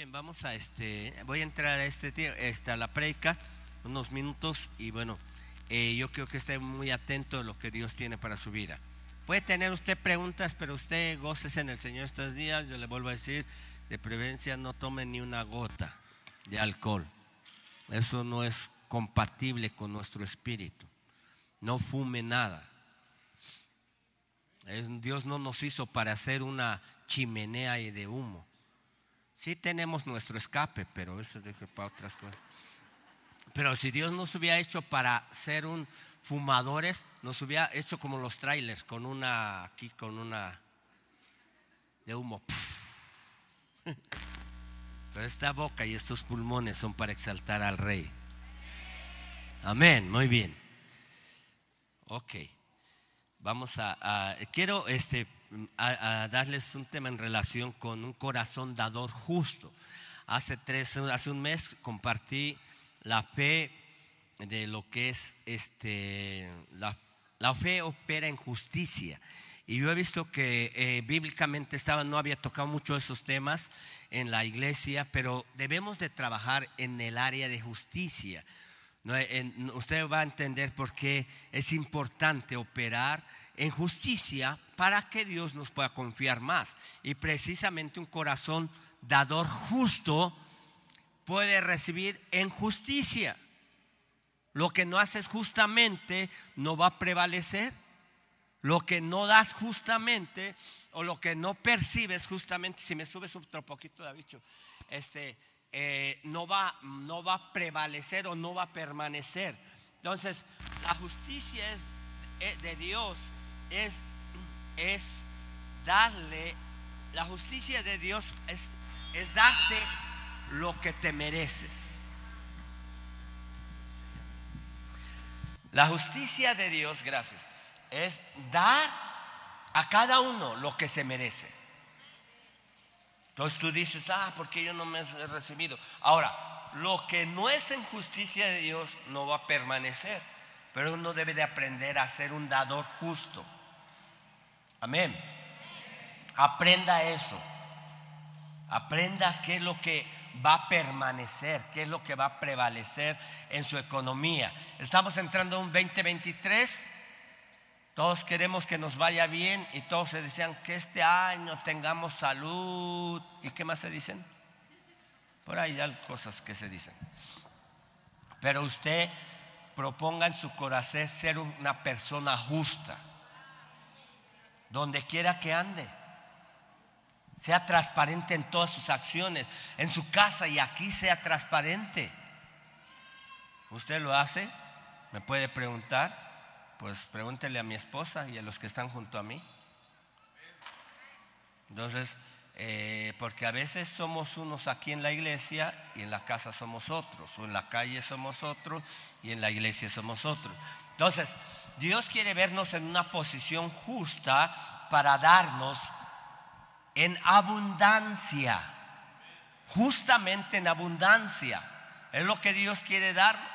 bien, vamos a este, voy a entrar a este, esta, la predica, unos minutos y bueno, eh, yo creo que esté muy atento a lo que Dios tiene para su vida. Puede tener usted preguntas, pero usted gócese en el Señor estos días. Yo le vuelvo a decir, de prevencia no tome ni una gota de alcohol. Eso no es compatible con nuestro espíritu. No fume nada. Dios no nos hizo para hacer una chimenea de humo. Sí tenemos nuestro escape, pero eso es para otras cosas. Pero si Dios nos hubiera hecho para ser un fumadores, nos hubiera hecho como los trailers, con una, aquí con una de humo. Pero esta boca y estos pulmones son para exaltar al rey. Amén, muy bien. Ok, vamos a, quiero este, a, darles un tema en relación con un corazón dador justo. Hace, tres, hace un mes compartí la fe de lo que es este, la, la fe opera en justicia. Y yo he visto que eh, bíblicamente estaba, no había tocado mucho esos temas en la iglesia, pero debemos de trabajar en el área de justicia. usted va a entender por qué es importante operar en justicia para que Dios nos pueda confiar más. Y precisamente un corazón dador justo puede recibir en justicia. Lo que no haces justamente no va a prevalecer. Lo que no das justamente o lo que no percibes justamente, si me subes otro poquito, David, este, eh, no, va, no va a prevalecer o no va a permanecer. Entonces, la justicia es, de Dios es, es darle, la justicia de Dios es, es darte lo que te mereces. La justicia de Dios, gracias, es dar a cada uno lo que se merece. Entonces tú dices, ah, porque yo no me he recibido. Ahora, lo que no es en justicia de Dios no va a permanecer, pero uno debe de aprender a ser un dador justo. Amén. Aprenda eso. Aprenda qué es lo que va a permanecer, qué es lo que va a prevalecer en su economía. Estamos entrando en un 2023. Todos queremos que nos vaya bien y todos se desean que este año tengamos salud. ¿Y qué más se dicen? Por ahí hay cosas que se dicen. Pero usted proponga en su corazón ser una persona justa donde quiera que ande. Sea transparente en todas sus acciones, en su casa y aquí sea transparente. ¿Usted lo hace? ¿Me puede preguntar? Pues pregúntele a mi esposa y a los que están junto a mí. Entonces, eh, porque a veces somos unos aquí en la iglesia y en la casa somos otros, o en la calle somos otros y en la iglesia somos otros. Entonces, Dios quiere vernos en una posición justa para darnos en abundancia, justamente en abundancia. Es lo que Dios quiere darnos.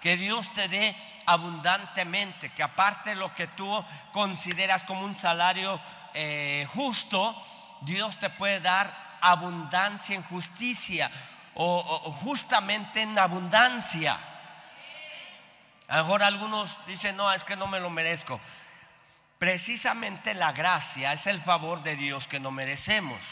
Que Dios te dé abundantemente, que aparte de lo que tú consideras como un salario eh, justo, Dios te puede dar abundancia en justicia o justamente en abundancia. A lo mejor algunos dicen, no, es que no me lo merezco. Precisamente la gracia es el favor de Dios que no merecemos.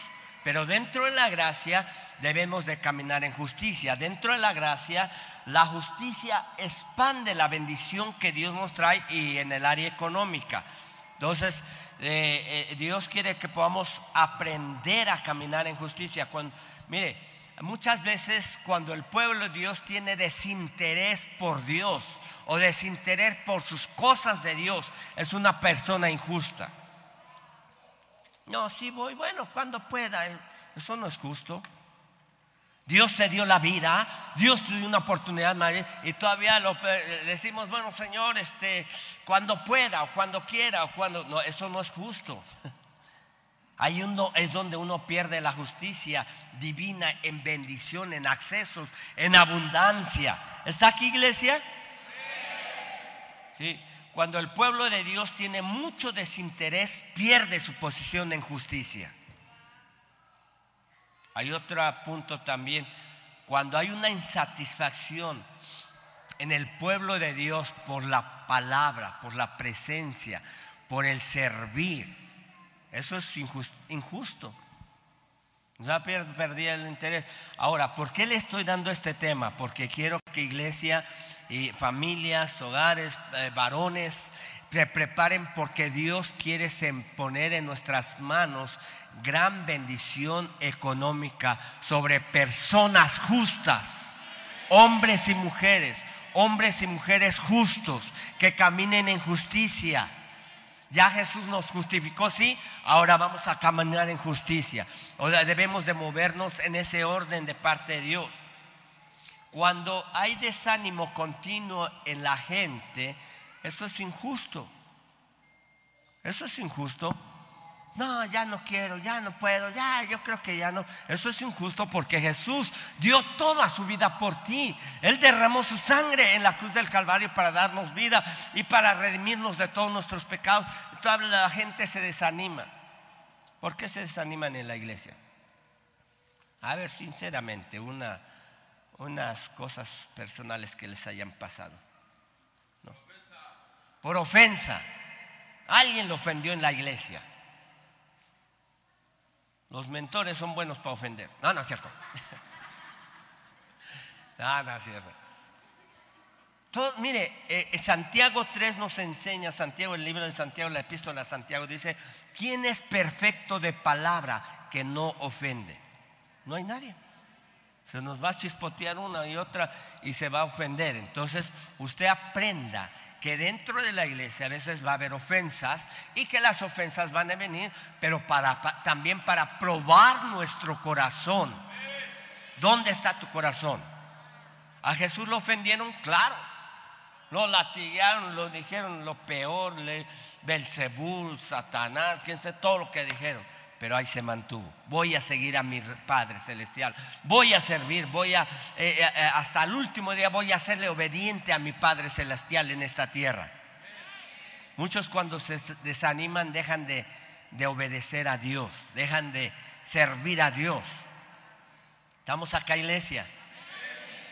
Pero dentro de la gracia debemos de caminar en justicia. Dentro de la gracia, la justicia expande la bendición que Dios nos trae y en el área económica. Entonces, eh, eh, Dios quiere que podamos aprender a caminar en justicia. Cuando, mire, muchas veces cuando el pueblo de Dios tiene desinterés por Dios o desinterés por sus cosas de Dios, es una persona injusta. No, sí voy, bueno, cuando pueda, eh, eso no es justo. Dios te dio la vida, Dios te dio una oportunidad y todavía lo decimos, bueno, Señor, este, cuando pueda o cuando quiera o cuando no, eso no es justo. Es donde uno pierde la justicia divina en bendición, en accesos, en abundancia. ¿Está aquí, iglesia? Sí. Cuando el pueblo de Dios tiene mucho desinterés, pierde su posición en justicia. hay otro punto también, cuando hay una insatisfacción en el pueblo de Dios por la palabra, por la presencia, por el servir, eso es injusto. Ya perdí el interés. Ahora, ¿por qué le estoy dando este tema? Porque quiero que iglesia y familias, hogares, eh, varones, se preparen porque Dios quiere poner en nuestras manos gran bendición económica sobre personas justas, hombres y mujeres, hombres y mujeres justos que caminen en justicia. Ya Jesús nos justificó, sí, ahora vamos a caminar en justicia. O debemos de movernos en ese orden de parte de Dios. Cuando hay desánimo continuo en la gente, eso es injusto. Eso es injusto. No, ya no quiero, ya no puedo, ya, yo creo que ya no. Eso es injusto porque Jesús dio toda su vida por ti. Él derramó su sangre en la cruz del Calvario para darnos vida y para redimirnos de todos nuestros pecados. Toda la gente se desanima. ¿Por qué se desaniman en la iglesia? A ver, sinceramente, una, unas cosas personales que les hayan pasado. Por ofensa. Alguien lo ofendió en la iglesia. Los mentores son buenos para ofender. No, no es cierto. no, no es cierto. mire, eh, eh, Santiago 3 nos enseña, Santiago, el libro de Santiago, la epístola de Santiago dice, ¿quién es perfecto de palabra que no ofende? No hay nadie. Se nos va a chispotear una y otra y se va a ofender. Entonces, usted aprenda que dentro de la iglesia a veces va a haber ofensas y que las ofensas van a venir, pero también para probar nuestro corazón. ¿Dónde está tu corazón? A Jesús lo ofendieron, claro. Lo latigaron, lo dijeron lo peor, Belcebú, Satanás, quién sé, todo lo que dijeron pero ahí se mantuvo. Voy a seguir a mi Padre Celestial. Voy a servir, voy a, eh, eh, eh, hasta el último día voy a serle obediente a mi Padre Celestial en esta tierra. Muchos cuando se desaniman dejan de, de obedecer a Dios, dejan de servir a Dios. Estamos acá, iglesia.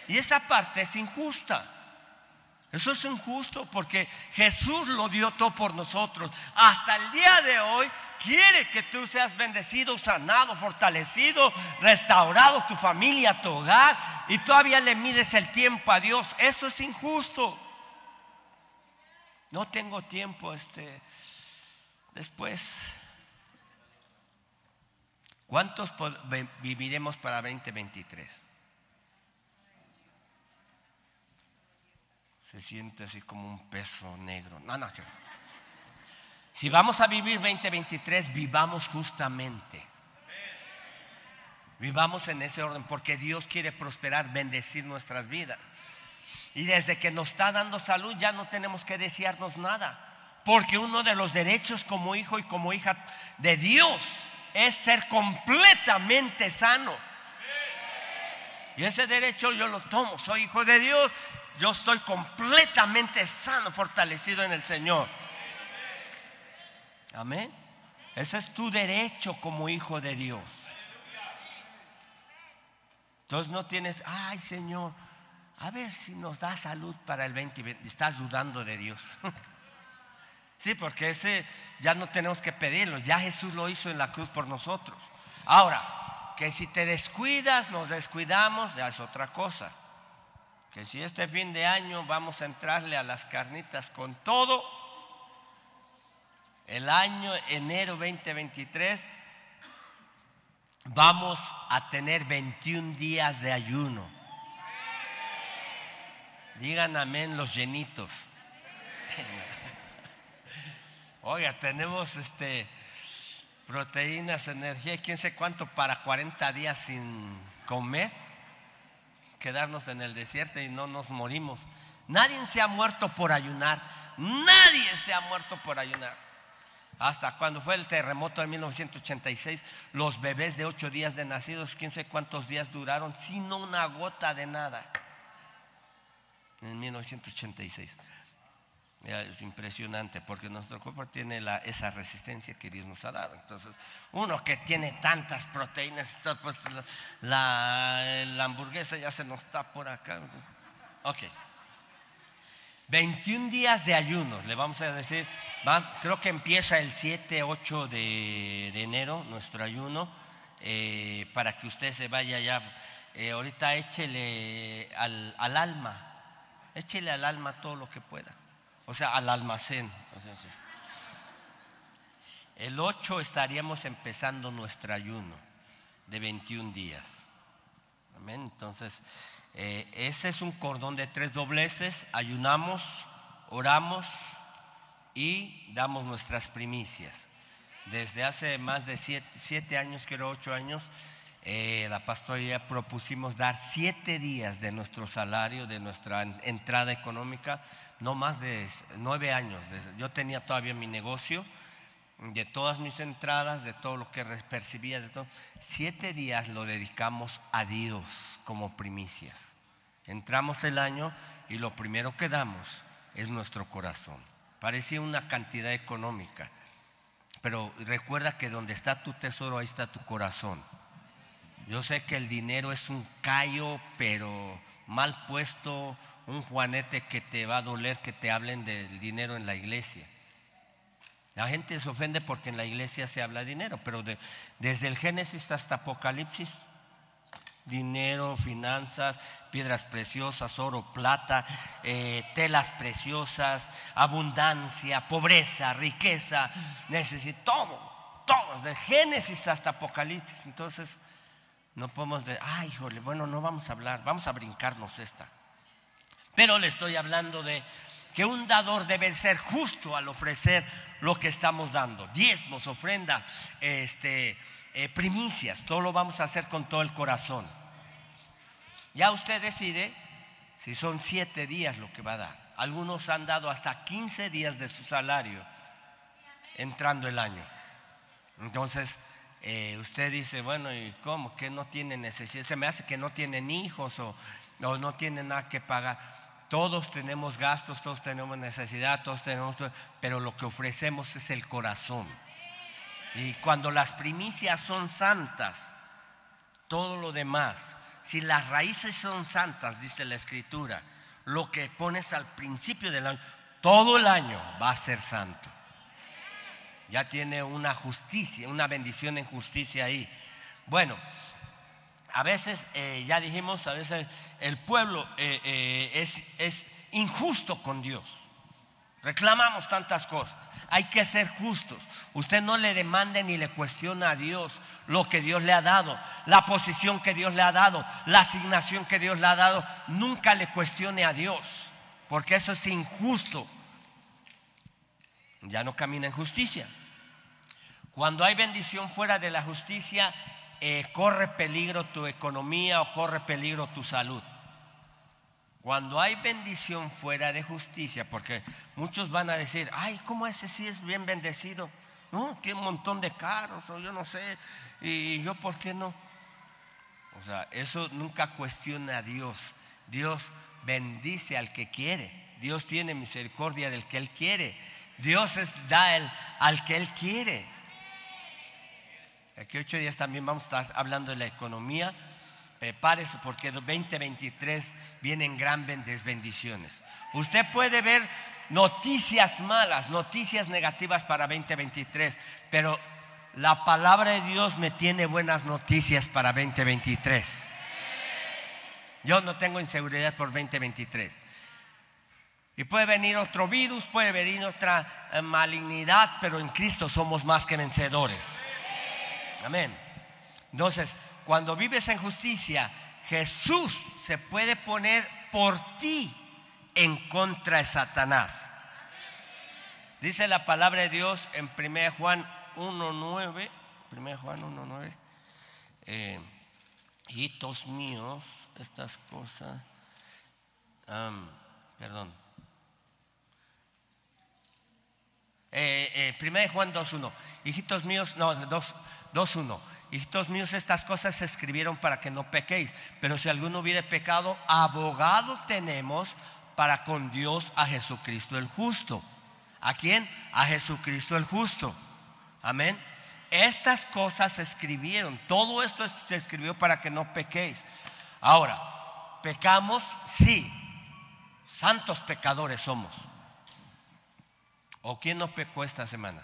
Y esa parte es injusta. Eso es injusto porque Jesús lo dio todo por nosotros. Hasta el día de hoy quiere que tú seas bendecido, sanado, fortalecido, restaurado, tu familia, tu hogar, y todavía le mides el tiempo a Dios. Eso es injusto. No tengo tiempo, este, después. ¿Cuántos viviremos para 2023? Se siente así como un peso negro. No, no, Si vamos a vivir 2023, vivamos justamente. Vivamos en ese orden porque Dios quiere prosperar, bendecir nuestras vidas. Y desde que nos está dando salud ya no tenemos que desearnos nada. Porque uno de los derechos como hijo y como hija de Dios es ser completamente sano. Y ese derecho yo lo tomo. Soy hijo de Dios yo estoy completamente sano, fortalecido en el Señor. Amén. Ese es tu derecho como hijo de Dios. Entonces no tienes, ay Señor, a ver si nos da salud para el 2020. Estás dudando de Dios. Sí, porque ese ya no tenemos que pedirlo. Ya Jesús lo hizo en la cruz por nosotros. Ahora, que si te descuidas, nos descuidamos, ya es otra cosa que si este fin de año vamos a entrarle a las carnitas con todo, el año enero 2023 vamos a tener 21 días de ayuno. Digan amén los llenitos. Oiga, tenemos este proteínas, energía, quién sé cuánto para 40 días sin comer quedarnos en el desierto y no nos morimos. Nadie se ha muerto por ayunar. Nadie se ha muerto por ayunar. Hasta cuando fue el terremoto de 1986, los bebés de ocho días de nacidos, quién sé cuántos días duraron, sino una gota de nada. En 1986. Es impresionante porque nuestro cuerpo tiene la, esa resistencia que Dios nos ha dado. Entonces, uno que tiene tantas proteínas, pues la, hamburguesa ya se nos está por acá. Ok. 21 días de ayuno, le vamos a decir, creo que empieza el 7, 8 de, enero nuestro ayuno, eh, para que usted se vaya ya. Eh, ahorita échele al, alma, échele al alma todo lo que pueda, o sea, al almacén. el 8 estaríamos empezando nuestro ayuno de 21 días. Amén. Entonces, eh, ese es un cordón de tres dobleces, ayunamos, oramos y damos nuestras primicias. Desde hace más de siete, años, quiero ocho años, eh, la pastoría propusimos dar siete días de nuestro salario, de nuestra entrada económica, no más de nueve años. Yo tenía todavía mi negocio, de todas mis entradas, de todo lo que percibía, de todo. Siete días lo dedicamos a Dios como primicias. Entramos el año y lo primero que damos es nuestro corazón. Parecía una cantidad económica, pero recuerda que donde está tu tesoro, ahí está tu corazón. Yo sé que el dinero es un callo, pero mal puesto, un juanete que te va a doler que te hablen del dinero en la iglesia. La gente se ofende porque en la iglesia se habla de dinero, pero desde el Génesis hasta Apocalipsis, dinero, finanzas, piedras preciosas, oro, plata, eh, telas preciosas, abundancia, pobreza, riqueza, necesito todo, todo, de Génesis hasta Apocalipsis. Entonces, no podemos decir, ay, híjole, bueno, no vamos a hablar, vamos a brincarnos esta. Pero le estoy hablando de que un dador debe ser justo al ofrecer lo que estamos dando. Diezmos, ofrendas, este, eh, primicias, todo lo vamos a hacer con todo el corazón. Ya usted decide si son siete días lo que va a dar. Algunos han dado hasta 15 días de su salario entrando el año. Entonces, eh, usted dice, bueno, ¿y cómo? Que no tiene necesidad. Se me hace que no tienen hijos o, o no tienen nada que pagar. Todos tenemos gastos, todos tenemos necesidad, todos tenemos, pero lo que ofrecemos es el corazón. Y cuando las primicias son santas, todo lo demás, si las raíces son santas, dice la escritura, lo que pones al principio del año, todo el año va a ser santo. Ya tiene una justicia, una bendición en justicia ahí. Bueno, a veces, eh, ya dijimos, a veces el pueblo eh, eh, es, es injusto con Dios. Reclamamos tantas cosas. Hay que ser justos. Usted no le demande ni le cuestiona a Dios lo que Dios le ha dado, la posición que Dios le ha dado, la asignación que Dios le ha dado. Nunca le cuestione a Dios, porque eso es injusto. Ya no camina en justicia. Cuando hay bendición fuera de la justicia, eh, corre peligro tu economía o corre peligro tu salud. Cuando hay bendición fuera de justicia, porque muchos van a decir, ay, ¿cómo ese sí es bien bendecido? No, tiene un montón de carros, o yo no sé, y yo por qué no. O sea, eso nunca cuestiona a Dios. Dios bendice al que quiere. Dios tiene misericordia del que Él quiere. Dios da el, al que Él quiere. Aquí ocho días también vamos a estar hablando de la economía. Prepárese porque 2023 vienen grandes bendiciones. Usted puede ver noticias malas, noticias negativas para 2023, pero la palabra de Dios me tiene buenas noticias para 2023. Yo no tengo inseguridad por 2023. Y puede venir otro virus, puede venir otra eh, malignidad, pero en Cristo somos más que vencedores. Amén. Entonces, cuando vives en justicia, Jesús se puede poner por ti en contra de Satanás. Dice la palabra de Dios en 1 Juan 1.9, 1 Juan 1.9, eh, hijitos míos, estas cosas, perdón. Eh, eh, 1 Juan 2.1, hijitos míos, no, 2, 2.1. Hijitos míos, estas cosas se escribieron para que no pequéis. Pero si alguno hubiere pecado, abogado tenemos para con Dios a Jesucristo el justo. ¿A quién? A Jesucristo el justo. Amén. Estas cosas se escribieron. Todo esto se escribió para que no pequéis. Ahora, ¿pecamos? Sí. Santos pecadores somos. ¿O quién no pecó esta semana?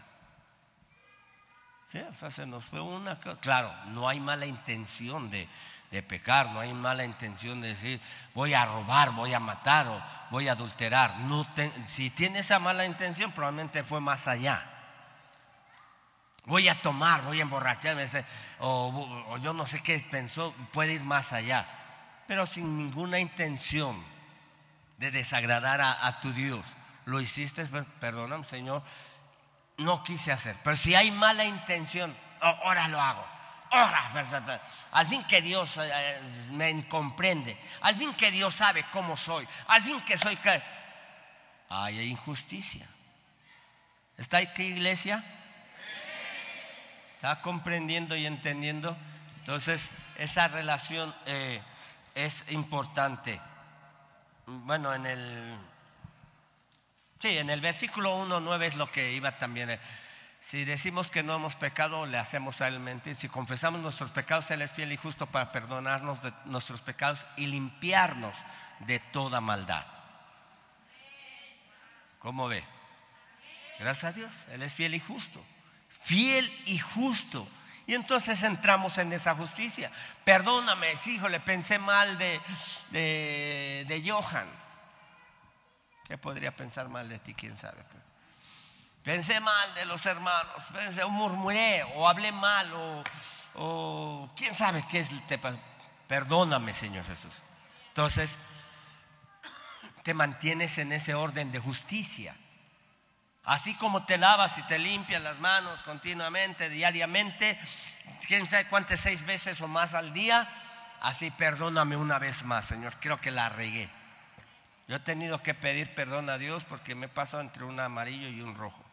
O sea, se nos fue una. Claro, no hay mala intención de, de pecar, no hay mala intención de decir voy a robar, voy a matar o voy a adulterar. No si tiene esa mala intención, probablemente fue más allá. Voy a tomar, voy a emborracharme, o, yo no sé qué pensó, puede ir más allá, pero sin ninguna intención de desagradar a, tu Dios. Lo hiciste, pues, perdóname, Señor, no quise hacer. Pero si hay mala intención, ahora lo hago. Ahora, pues, pues, al fin que Dios eh, me comprende, al fin que Dios sabe cómo soy, al fin que soy que hay injusticia. ¿Está aquí iglesia? ¿Está comprendiendo y entendiendo? Entonces, esa relación eh, es importante bueno, en el, sí, en el versículo 1.9 es lo que iba también. Eh, si decimos que no hemos pecado, le hacemos a él mentir. Si confesamos nuestros pecados, él es fiel y justo para perdonarnos de nuestros pecados y limpiarnos de toda maldad. ¿Cómo ve? Gracias a Dios, él es fiel y justo. Fiel y justo y entonces entramos en esa justicia. Perdóname, hijo, le pensé mal de, de, Johan. ¿Qué podría pensar mal de ti? ¿Quién sabe? Pensé mal de los hermanos, pensé, o murmuré, o hablé mal, o, quién sabe qué es. Perdóname, Señor Jesús. Entonces, te mantienes en ese orden de justicia. Así como te lavas y te limpias las manos continuamente, diariamente, quién sabe cuántas, seis veces o más al día, así perdóname una vez más, Señor, creo que la regué. Yo he tenido que pedir perdón a Dios porque me he pasado entre un amarillo y un rojo.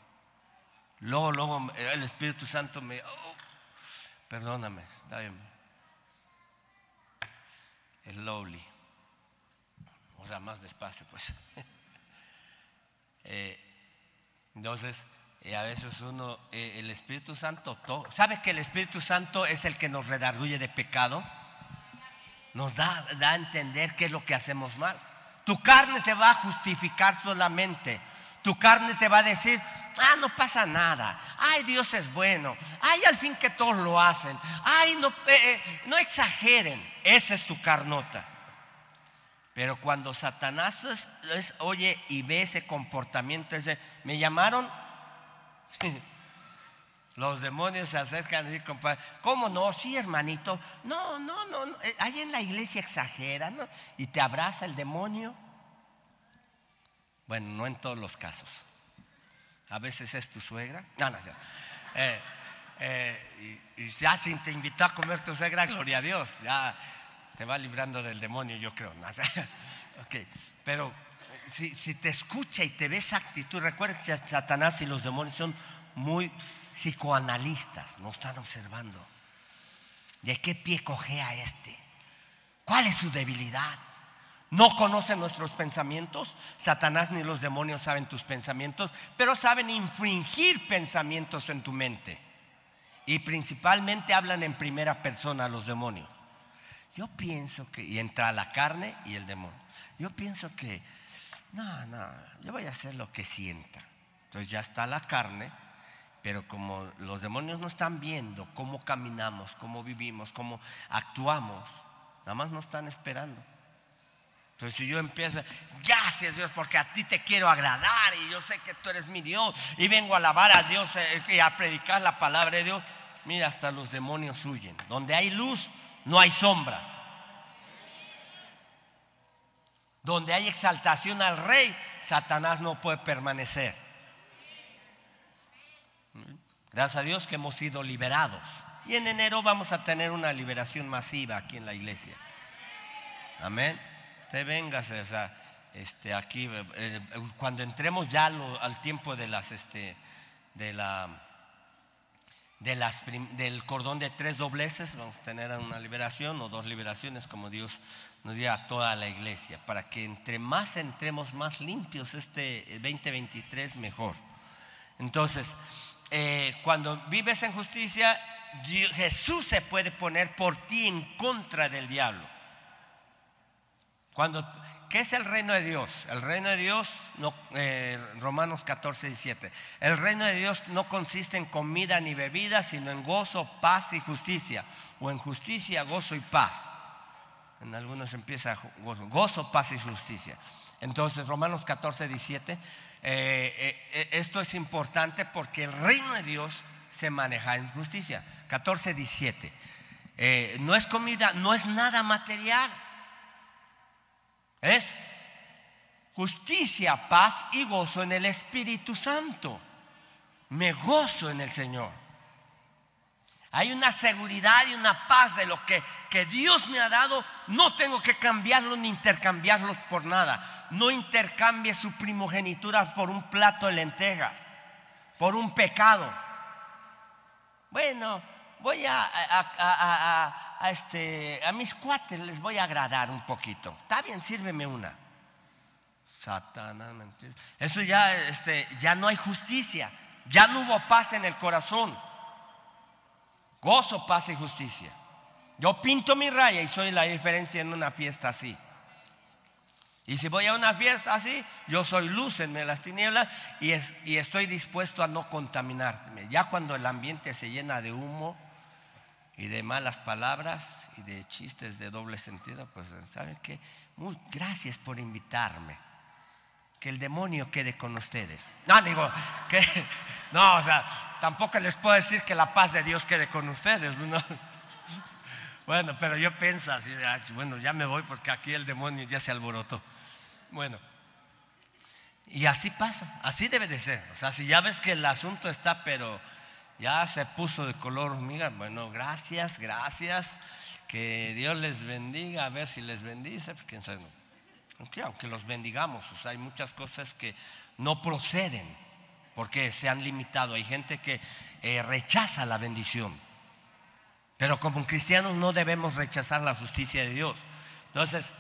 Luego, luego el Espíritu Santo me, oh, perdóname, está bien. Slowly. O sea, más despacio, pues. eh, entonces, eh, a veces uno, eh, el Espíritu Santo, ¿sabe que el Espíritu Santo es el que nos redarguye de pecado? Nos da, da a entender qué es lo que hacemos mal. Tu carne te va a justificar solamente. Tu carne te va a decir, ah, no pasa nada. Ay, Dios es bueno. Ay, al fin que todos lo hacen. Ay, no, eh, no exageren. Esa es tu carnota. Pero cuando Satanás oye y ve ese comportamiento, ese, me llamaron, los demonios se acercan y dicen, ¿cómo no? Sí, hermanito. No, no, no, no. Eh, ahí en la iglesia exagera, ¿no? Y te abraza el demonio. Bueno, no en todos los casos. A veces es tu suegra. No, no, eh, eh, y, ya sin te invitó a comer tu suegra, gloria a Dios. Ya te va librando del demonio, yo creo. okay. Pero si, si, te escucha y te ve esa actitud, recuerda que Satanás y los demonios son muy psicoanalistas, no están observando. ¿De qué pie cojea este? ¿Cuál es su debilidad? No conocen nuestros pensamientos. Satanás ni los demonios saben tus pensamientos, pero saben infringir pensamientos en tu mente. Y principalmente hablan en primera persona los demonios. Yo pienso que, y entra la carne y el demonio. Yo pienso que, no, no, yo voy a hacer lo que sienta. Entonces ya está la carne, pero como los demonios no están viendo cómo caminamos, cómo vivimos, cómo actuamos, nada más nos están esperando. Entonces si yo empiezo, gracias Dios, porque a ti te quiero agradar y yo sé que tú eres mi Dios y vengo a alabar a Dios eh, y a predicar la palabra de Dios, mira, hasta los demonios huyen. Donde hay luz, no hay sombras. Donde hay exaltación al rey, Satanás no puede permanecer. Gracias a Dios que hemos sido liberados. Y en enero vamos a tener una liberación masiva aquí en la iglesia. Amén. Usted véngase, este, aquí, eh, cuando entremos ya al tiempo de las, este, de la del cordón de tres dobleces, vamos a tener una liberación o dos liberaciones como Dios nos dio a toda la iglesia, para que entre más entremos más limpios este 2023 mejor. Entonces, eh, cuando vives en justicia, Jesús se puede poner por ti en contra del diablo. Cuando, ¿Qué es el reino de Dios? El reino de Dios, no, eh, Romanos 14, 17. El reino de Dios no consiste en comida ni bebida, sino en gozo, paz y justicia. O en justicia, gozo y paz. En algunos empieza gozo, gozo paz y justicia. Entonces, Romanos 14, 17. Eh, eh, esto es importante porque el reino de Dios se maneja en justicia. 14, 17. no es comida, no es nada material. Es justicia, paz y gozo en el Espíritu Santo. Me gozo en el Señor. Hay una seguridad y una paz de lo que, que, Dios me ha dado. No tengo que cambiarlo ni intercambiarlo por nada. No intercambie su primogenitura por un plato de lentejas, por un pecado. Bueno, voy a, a, este, a mis cuates les voy a agradar un poquito. Está bien, sírveme una. Satanás. Eso ya, este, ya no hay justicia. Ya no hubo paz en el corazón. Gozo, paz y justicia. Yo pinto mi raya y soy la diferencia en una fiesta así. Y si voy a una fiesta así, yo soy luz en las tinieblas y, y estoy dispuesto a no contaminarme. Ya cuando el ambiente se llena de humo, y de malas palabras y de chistes de doble sentido, pues ¿saben? Muy, gracias por invitarme. Que el demonio quede con ustedes. No, digo, que no, o sea, tampoco les puedo decir que la paz de Dios quede con ustedes. Bueno, pero yo pienso así, bueno, ya me voy porque aquí el demonio ya se alborotó. Bueno, y así pasa, así debe de ser. O sea, si ya ves que el asunto está, pero ya se puso de color hormiga. Bueno, gracias, gracias. Que Dios les bendiga, a ver si les bendice, pues quién sabe. Aunque, los bendigamos, o sea, hay muchas cosas que no proceden porque se han limitado. Hay gente que eh, rechaza la bendición. Pero como cristianos no debemos rechazar la justicia de Dios. Entonces,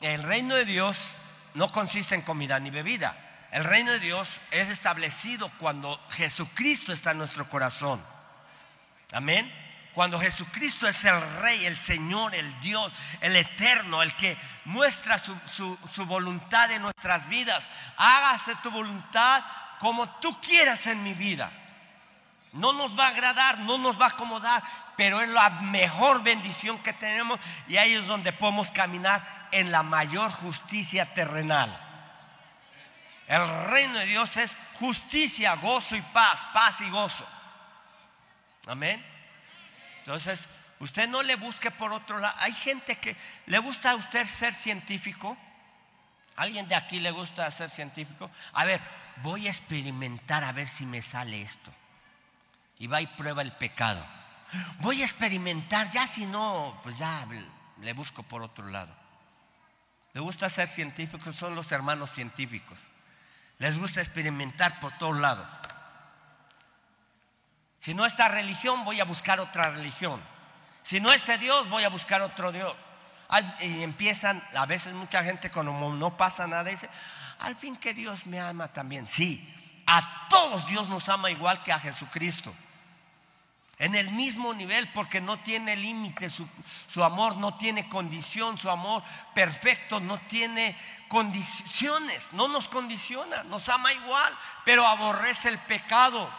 el reino de Dios no consiste en comida ni bebida. El reino de Dios es establecido cuando Jesucristo está en nuestro corazón. Amén. Cuando Jesucristo es el Rey, el Señor, el Dios, el Eterno, el que muestra su, voluntad en nuestras vidas. Hágase tu voluntad como tú quieras en mi vida. No nos va a agradar, no nos va a acomodar, pero es la mejor bendición que tenemos y ahí es donde podemos caminar en la mayor justicia terrenal. El reino de Dios es justicia, gozo y paz, paz y gozo. Amén. Entonces, usted no le busque por otro lado. Hay gente que le gusta a usted ser científico. ¿Alguien de aquí le gusta ser científico? A ver, voy a experimentar a ver si me sale esto. Y va y prueba el pecado. Voy a experimentar, ya si no, pues ya le busco por otro lado. Le gusta ser científico, son los hermanos científicos. Les gusta experimentar por todos lados. Si no está religión, voy a buscar otra religión. Si no este Dios, voy a buscar otro Dios. Y empiezan, a veces mucha gente cuando no pasa nada dice, al fin que Dios me ama también. Sí, a todos Dios nos ama igual que a Jesucristo en el mismo nivel porque no tiene límite, su, amor no tiene condición, su amor perfecto no tiene condiciones, no nos condiciona, nos ama igual, pero aborrece el pecado,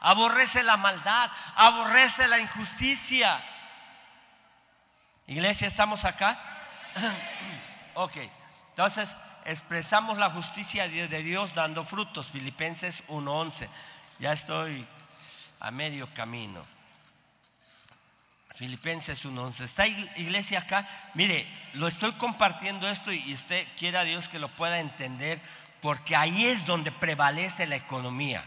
aborrece la maldad, aborrece la injusticia. Iglesia, ¿estamos acá? ok, entonces expresamos la justicia de Dios dando frutos, Filipenses 1.11. Ya estoy a medio camino. Filipenses 1.11. ¿Está iglesia acá? Mire, lo estoy compartiendo esto y usted quiera Dios que lo pueda entender porque ahí es donde prevalece la economía.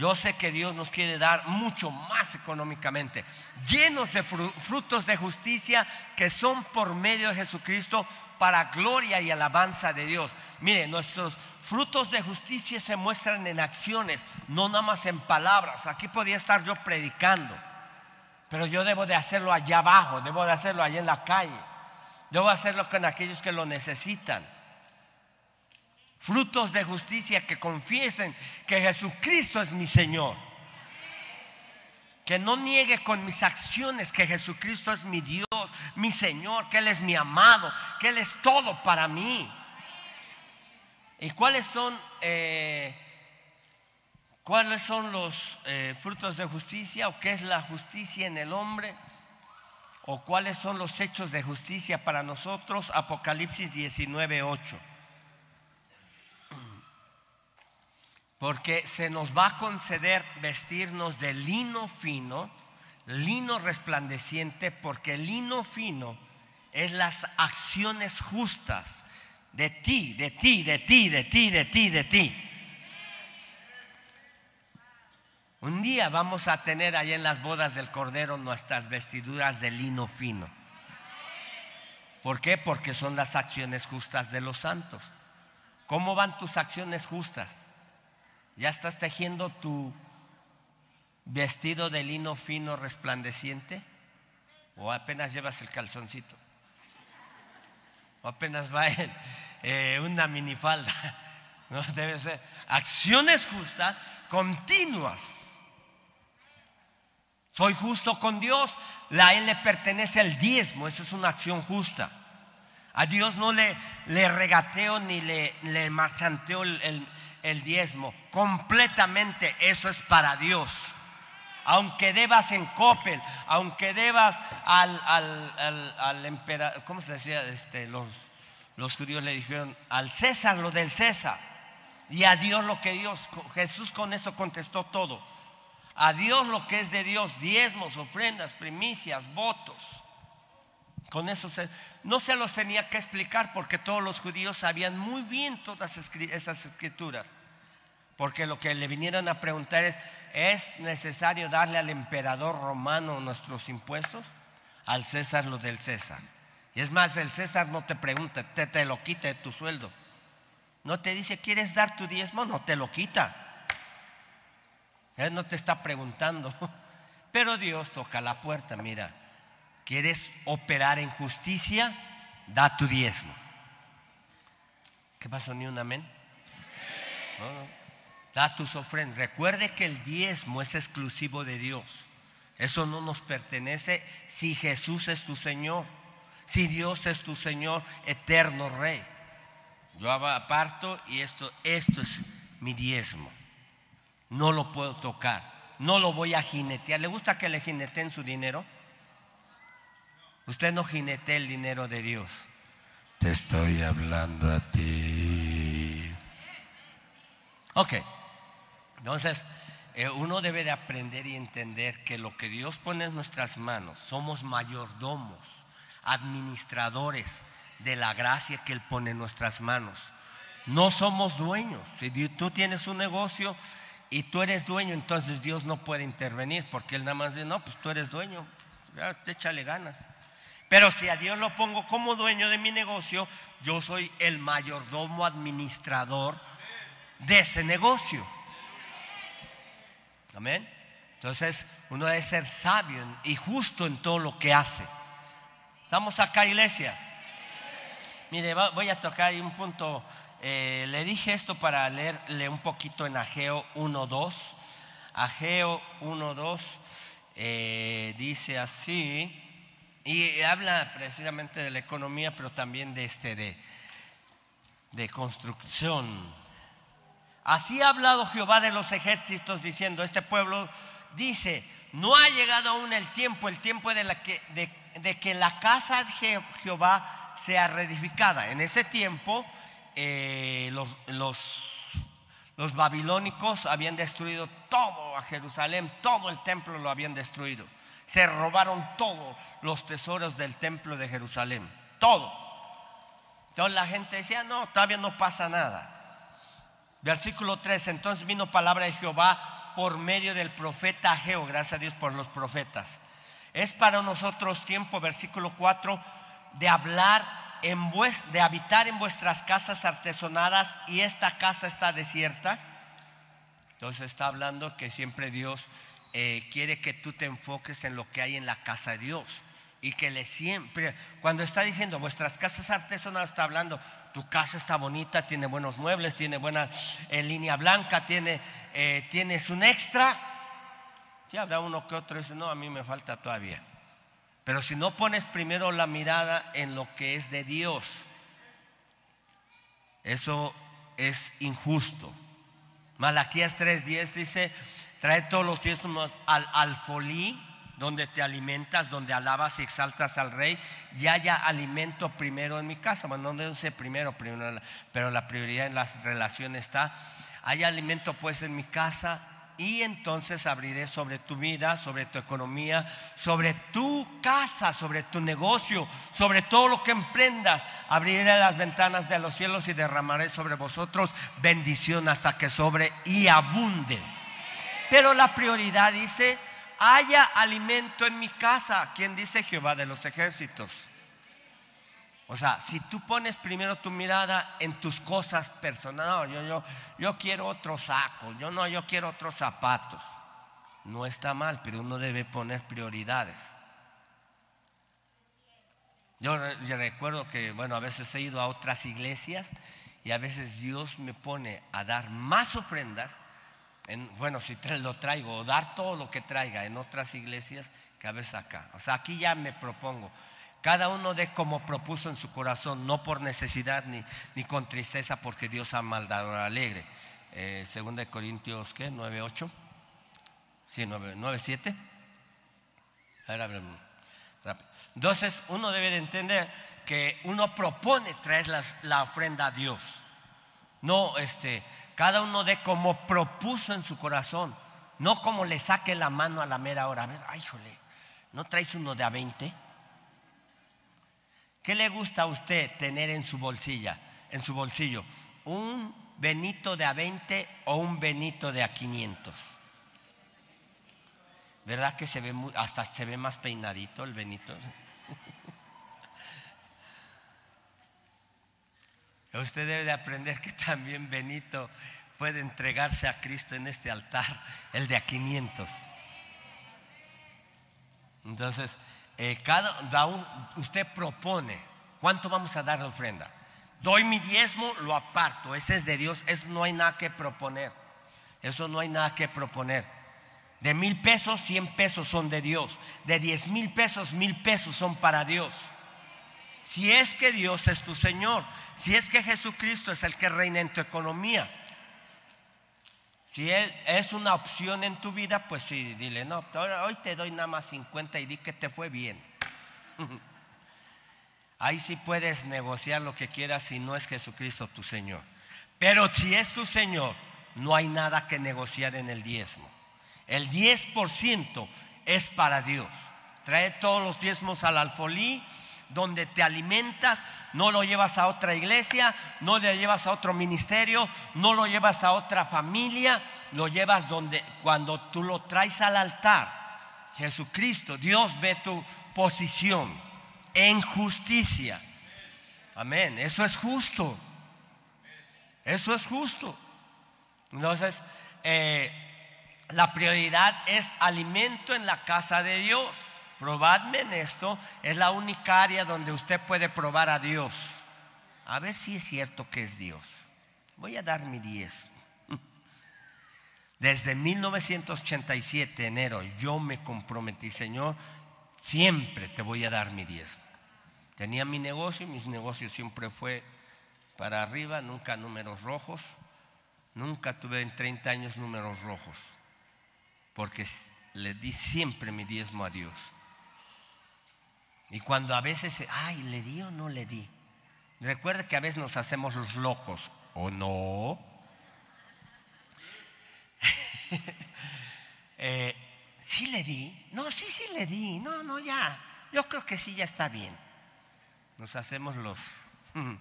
Yo sé que Dios nos quiere dar mucho más económicamente, llenos de frutos de justicia que son por medio de Jesucristo para gloria y alabanza de Dios. Mire, nuestros frutos de justicia se muestran en acciones, no nada más en palabras. Aquí podía estar yo predicando, pero yo debo de hacerlo allá abajo, debo de hacerlo allá en la calle, debo hacerlo con aquellos que lo necesitan. Frutos de justicia que confiesen que Jesucristo es mi Señor. Que no niegue con mis acciones que Jesucristo es mi Dios, mi Señor, que Él es mi amado, que Él es todo para mí. ¿Y cuáles son, eh, cuáles son los eh, frutos de justicia o qué es la justicia en el hombre? ¿O cuáles son los hechos de justicia para nosotros? Apocalipsis 19, 8. Porque se nos va a conceder vestirnos de lino fino, lino resplandeciente, porque lino fino es las acciones justas de ti, de ti, de ti, de ti, de ti, de ti. Un día vamos a tener allá en las bodas del Cordero nuestras vestiduras de lino fino. ¿Por qué? Porque son las acciones justas de los santos. ¿Cómo van tus acciones justas? ¿Ya estás tejiendo tu vestido de lino fino resplandeciente? ¿O apenas llevas el calzoncito? ¿O apenas va eh, una minifalda? No debe ser. Acciones justas, continuas. Soy justo con Dios. La Él le pertenece el diezmo. Esa es una acción justa. A Dios no le, regateo ni le, marchanteo el diezmo. Completamente eso es para Dios. Aunque debas en Coppel, aunque debas al, al, al, emperador, ¿cómo se decía? Este, los, los judíos le dijeron al César lo del César y a Dios lo que Dios, Jesús con eso contestó todo. A Dios lo que es de Dios, diezmos, ofrendas, primicias, votos. Con eso no se los tenía que explicar porque todos los judíos sabían muy bien todas esas escrituras. Porque lo que le vinieron a preguntar es, ¿es necesario darle al emperador romano nuestros impuestos? Al César lo del César. Y es más, el César no te pregunta, te, te lo quita de tu sueldo. No te dice, ¿quieres dar tu diezmo? No te lo quita. Él no te está preguntando. Pero Dios toca la puerta, mira. ¿Quieres operar en justicia? Da tu diezmo. ¿Qué pasó? ¿Ni un amén? Da tus ofrendas. Recuerde que el diezmo es exclusivo de Dios. Eso no nos pertenece si Jesús es tu Señor. Si Dios es tu Señor, eterno Rey. Yo aparto y esto, esto es mi diezmo. No lo puedo tocar. No lo voy a jinetear. ¿Le gusta que le jineteen su dinero? Usted no jinete el dinero de Dios. Te estoy hablando a ti. Ok. Entonces, eh, uno debe de aprender y entender que lo que Dios pone en nuestras manos, somos mayordomos, administradores de la gracia que Él pone en nuestras manos. No somos dueños. Si tú tienes un negocio y tú eres dueño, entonces Dios no puede intervenir porque Él nada más dice, no, pues tú eres dueño, ya, échale ganas. Pero si a Dios lo pongo como dueño de mi negocio, yo soy el mayordomo administrador de ese negocio. Amén. Entonces uno debe ser sabio y justo en todo lo que hace. ¿Estamos acá, iglesia? Mire, voy a tocar ahí un punto. Eh, le dije esto para leerle un poquito en Ageo 1.2. Ageo 1.2 eh, dice así. Y habla precisamente de la economía, pero también de este de, de construcción. Así ha hablado Jehová de los ejércitos diciendo, este pueblo dice, no ha llegado aún el tiempo, el tiempo de, la que, de, que la casa de Jehová sea reedificada. En ese tiempo eh, los, los, los babilónicos habían destruido todo a Jerusalén, todo el templo lo habían destruido se robaron todos los tesoros del templo de Jerusalén. Todo. Entonces la gente decía, no, todavía no pasa nada. Versículo 3, entonces vino palabra de Jehová por medio del profeta Ageo, gracias a Dios por los profetas. Es para nosotros tiempo, versículo 4, de hablar, en de habitar en vuestras casas artesonadas y esta casa está desierta. Entonces está hablando que siempre Dios eh, quiere que tú te enfoques en lo que hay en la casa de Dios y que le siempre, cuando está diciendo vuestras casas artesonadas, está hablando, tu casa está bonita, tiene buenos muebles, tiene buena eh, línea blanca, tiene, eh, tienes un extra. Si habrá uno que otro dice, no, a mí me falta todavía. Pero si no pones primero la mirada en lo que es de Dios, eso es injusto. Malaquías 3:10 dice, trae todos los diezmos al alfolí donde te alimentas, donde alabas y exaltas al rey, y haya alimento primero en mi casa. Bueno, no sé primero, primero, pero la prioridad en las relaciones está. Haya alimento pues en mi casa, y entonces abriré sobre tu vida, sobre tu economía, sobre tu casa, sobre tu negocio, sobre todo lo que emprendas. Abriré las ventanas de los cielos y derramaré sobre vosotros bendición hasta que sobre y abunde. Pero la prioridad dice, haya alimento en mi casa. ¿Quién dice Jehová de los ejércitos? O sea, si tú pones primero tu mirada en tus cosas personales, yo, yo, yo quiero otro saco, yo no, yo quiero otros zapatos. No está mal, pero uno debe poner prioridades. Yo, recuerdo que, bueno, a veces he ido a otras iglesias y a veces Dios me pone a dar más ofrendas bueno, si lo traigo, o dar todo lo que traiga en otras iglesias que a veces acá. O sea, aquí ya me propongo. Cada uno de como propuso en su corazón, no por necesidad ni, ni con tristeza, porque Dios ha maldado alegre. Eh, segunda de Corintios, ¿qué? 9, 8. Sí, 9, 9 7. Entonces, uno debe de entender que uno propone traer la ofrenda a Dios. No, este, cada uno de como propuso en su corazón, no como le saque la mano a la mera hora. A ver, ay, jole, ¿no traes uno de a 20? ¿Qué le gusta a usted tener en su bolsilla, en su bolsillo? ¿Un Benito de a 20 o un Benito de a 500? ¿Verdad que se ve hasta se ve más peinadito el Benito? Usted debe de aprender que también Benito puede entregarse a Cristo en este altar, el de a 500. Entonces, eh, cada, usted propone, ¿cuánto vamos a dar de ofrenda? Doy mi diezmo, lo aparto, ese es de Dios, eso no hay nada que proponer, eso no hay nada que proponer. De mil pesos, cien pesos son de Dios, de diez mil pesos, mil pesos son para Dios. Si es que Dios es tu Señor, si es que Jesucristo es el que reina en tu economía, si es una opción en tu vida, pues sí, dile, no, hoy te doy nada más 50 y di que te fue bien. Ahí sí puedes negociar lo que quieras si no es Jesucristo tu Señor. Pero si es tu Señor, no hay nada que negociar en el diezmo. El 10% es para Dios. Trae todos los diezmos al alfolí donde te alimentas, no lo llevas a otra iglesia, no lo llevas a otro ministerio, no lo llevas a otra familia, lo llevas donde cuando tú lo traes al altar, Jesucristo, Dios ve tu posición en justicia. Amén, eso es justo. Eso es justo. Entonces, eh, la prioridad es alimento en la casa de Dios. Probadme en esto, es la única área donde usted puede probar a Dios. A ver si es cierto que es Dios. Voy a dar mi diez. Desde 1987, enero, yo me comprometí, Señor, siempre te voy a dar mi diez. Tenía mi negocio, mis negocios siempre fue para arriba, nunca números rojos. Nunca tuve en 30 años números rojos, porque le di siempre mi diezmo a Dios. Y cuando a veces, ay, ¿le di o no le di? Recuerda que a veces nos hacemos los locos, ¿o no? eh, ¿Sí le di? No, sí, sí le di. No, no, ya. Yo creo que sí, ya está bien. Nos hacemos los...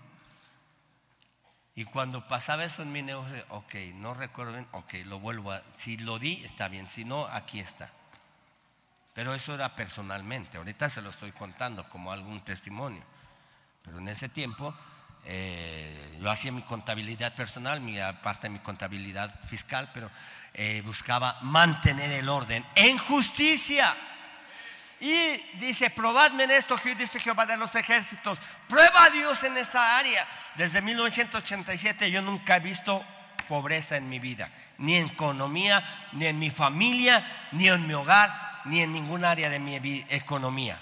Y cuando pasaba eso en mi negocio, ok, no recuerdo bien, ok, lo vuelvo a... Si lo di, está bien, si no, aquí está. Pero eso era personalmente, ahorita se lo estoy contando como algún testimonio. Pero en ese tiempo eh, yo hacía mi contabilidad personal, mi, aparte de mi contabilidad fiscal, pero eh, buscaba mantener el orden en justicia. Y dice, probadme en esto, dice Jehová de los ejércitos. Prueba a Dios en esa área. Desde 1987 yo nunca he visto pobreza en mi vida. Ni en economía, ni en mi familia, ni en mi hogar, ni en ningún área de mi economía.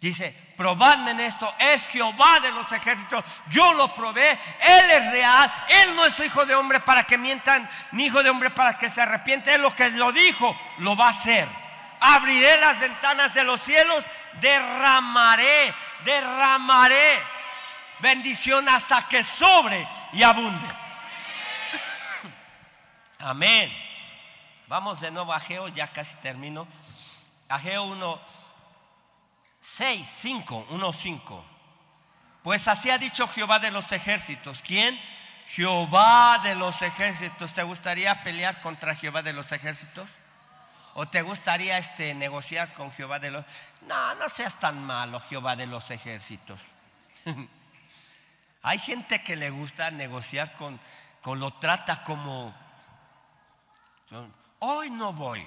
Dice, probadme en esto, es Jehová de los ejércitos, yo lo probé, Él es real, Él no es hijo de hombre para que mientan, ni hijo de hombre para que se arrepiente, Él lo que lo dijo, lo va a hacer abriré las ventanas de los cielos, derramaré, derramaré bendición hasta que sobre y abunde. Amén. Vamos de nuevo a Ageo, ya casi termino. Ageo 1, 6, 5, 1, 5. Pues así ha dicho Jehová de los ejércitos. ¿Quién? Jehová de los ejércitos. ¿Te gustaría pelear contra Jehová de los ejércitos? ¿O te gustaría este, negociar con Jehová de los... No, no seas tan malo, Jehová de los ejércitos. Hay gente que le gusta negociar con, con lo trata como, hoy no voy,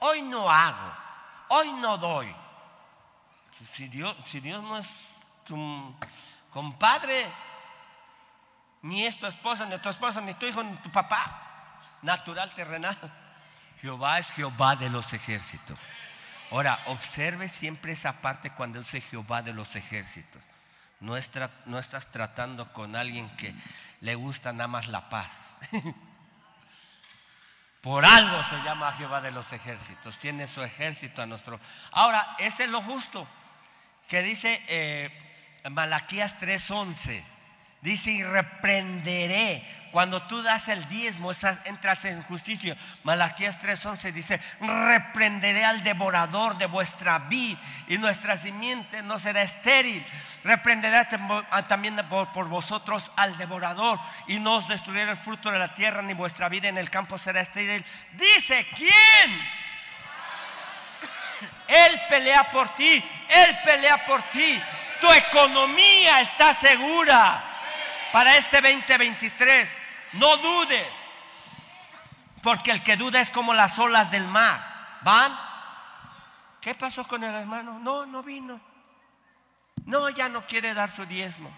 hoy no hago, hoy no doy. Si Dios, si Dios no es tu compadre, ni es tu esposa, ni tu esposa, ni tu hijo, ni tu papá, natural, terrenal. Jehová es Jehová de los ejércitos. Ahora, observe siempre esa parte cuando dice Jehová de los ejércitos. No, no estás tratando con alguien que le gusta nada más la paz. Por algo se llama Jehová de los ejércitos. Tiene su ejército a nuestro. Ahora, ese es lo justo que dice eh, Malaquías 3:11. Dice, y reprenderé. Cuando tú das el diezmo, entras en justicia. Malaquías 3:11 dice, reprenderé al devorador de vuestra vid y nuestra simiente no será estéril. Reprenderé también por, vosotros al devorador y no os destruiré el fruto de la tierra ni vuestra vida en el campo será estéril. Dice, ¿quién? Él pelea por ti, Él pelea por ti. Tu economía está segura para este 2023. No dudes, porque el que duda es como las olas del mar. ¿Van? ¿Qué pasó con el hermano? No, no vino. No, ya no quiere dar su diezmo,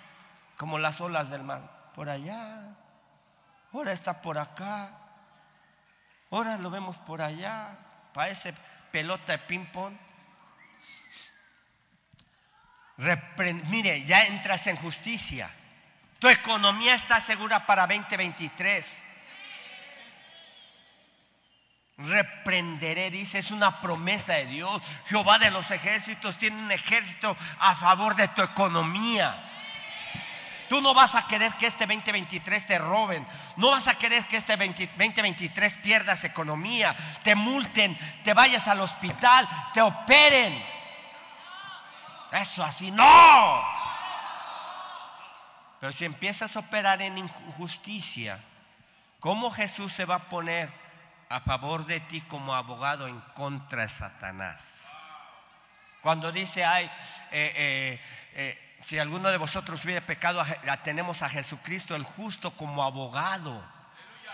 como las olas del mar. Por allá, ahora está por acá, ahora lo vemos por allá, parece pelota de ping-pong. Mire, ya entras en justicia. Tu economía está segura para 2023. Reprenderé, dice, es una promesa de Dios. Jehová de los ejércitos tiene un ejército a favor de tu economía. Tú no vas a querer que este 2023 te roben. No vas a querer que este 2023 pierdas economía, te multen, te vayas al hospital, te operen. Eso así, no. Pero si empiezas a operar en injusticia, ¿cómo Jesús se va a poner a favor de ti como abogado en contra de Satanás? Cuando dice, ay, eh, eh, eh, si alguno de vosotros hubiera pecado, tenemos a Jesucristo el justo como abogado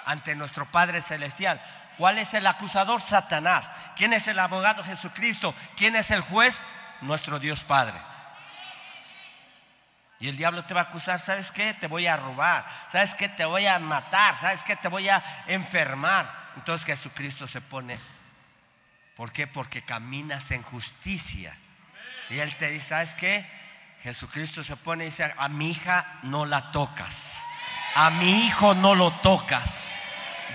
ante nuestro Padre Celestial. ¿Cuál es el acusador? Satanás. ¿Quién es el abogado? Jesucristo. ¿Quién es el juez? Nuestro Dios Padre. Y el diablo te va a acusar, ¿sabes qué? Te voy a robar, ¿sabes qué? Te voy a matar, ¿sabes qué? Te voy a enfermar. Entonces Jesucristo se pone, ¿por qué? Porque caminas en justicia. Y Él te dice, ¿sabes qué? Jesucristo se pone y dice, a mi hija no la tocas, a mi hijo no lo tocas,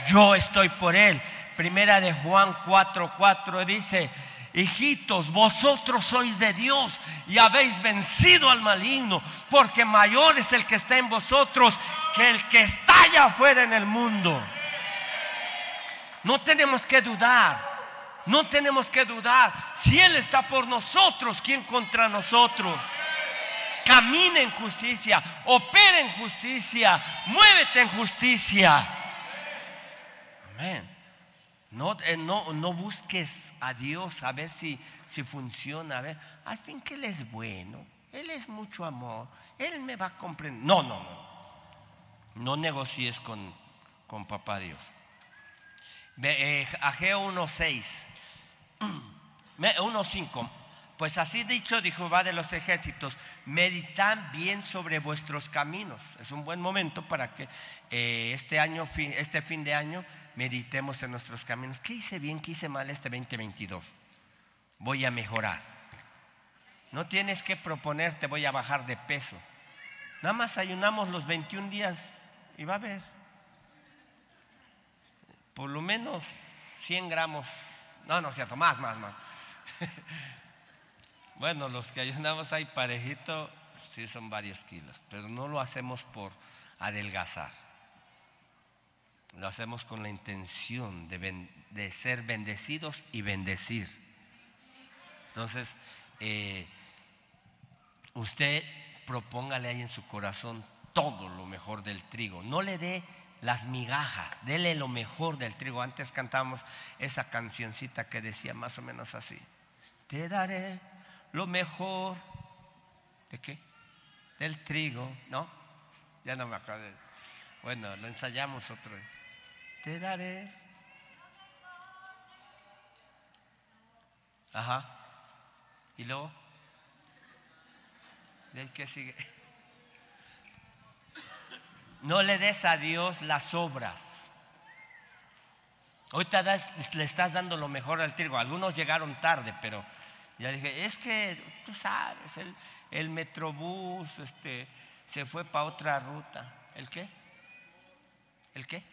yo estoy por Él. Primera de Juan 4:4 dice, hijitos, vosotros sois de Dios y habéis vencido al maligno, porque mayor es el que está en vosotros que el que está allá afuera en el mundo. No tenemos que dudar, no tenemos que dudar. Si Él está por nosotros, ¿quién contra nosotros? camina en justicia, opera en justicia, muévete en justicia. Amén. No, eh, no, no busques a Dios a ver si, si funciona. A ver, al fin que Él es bueno, Él es mucho amor, Él me va a comprender. No, no, no. No negocies con, con papá Dios. Eh, Ageo 1.6, 1.5. Pues así dicho dijo va de los ejércitos, meditan bien sobre vuestros caminos. Es un buen momento para que eh, este año, este fin de año, meditemos en nuestros caminos. ¿Qué hice bien, qué hice mal este 2022? Voy a mejorar. No tienes que proponerte, voy a bajar de peso. Nada más ayunamos los 21 días y va a ver. Por lo menos 100 gramos. No, no cierto, más, más, más. Bueno, los que ayunamos ahí parejito, sí son varios kilos, pero no lo hacemos por adelgazar. Lo hacemos con la intención de, ser bendecidos y bendecir. Entonces, eh, usted propóngale ahí en su corazón todo lo mejor del trigo. No le dé las migajas, dele lo mejor del trigo. Antes cantábamos esa cancioncita que decía más o menos así. Te daré lo mejor. ¿De qué? Del trigo, ¿no? Ya no me acuerdo. Bueno, lo ensayamos otro. Te daré. Ajá. ¿Y luego? ¿De qué sigue? No le des a Dios las obras. Ahorita le estás dando lo mejor al trigo. Algunos llegaron tarde, pero ya dije, es que tú sabes, el, el metrobús este, se fue para otra ruta. ¿El qué? ¿El qué?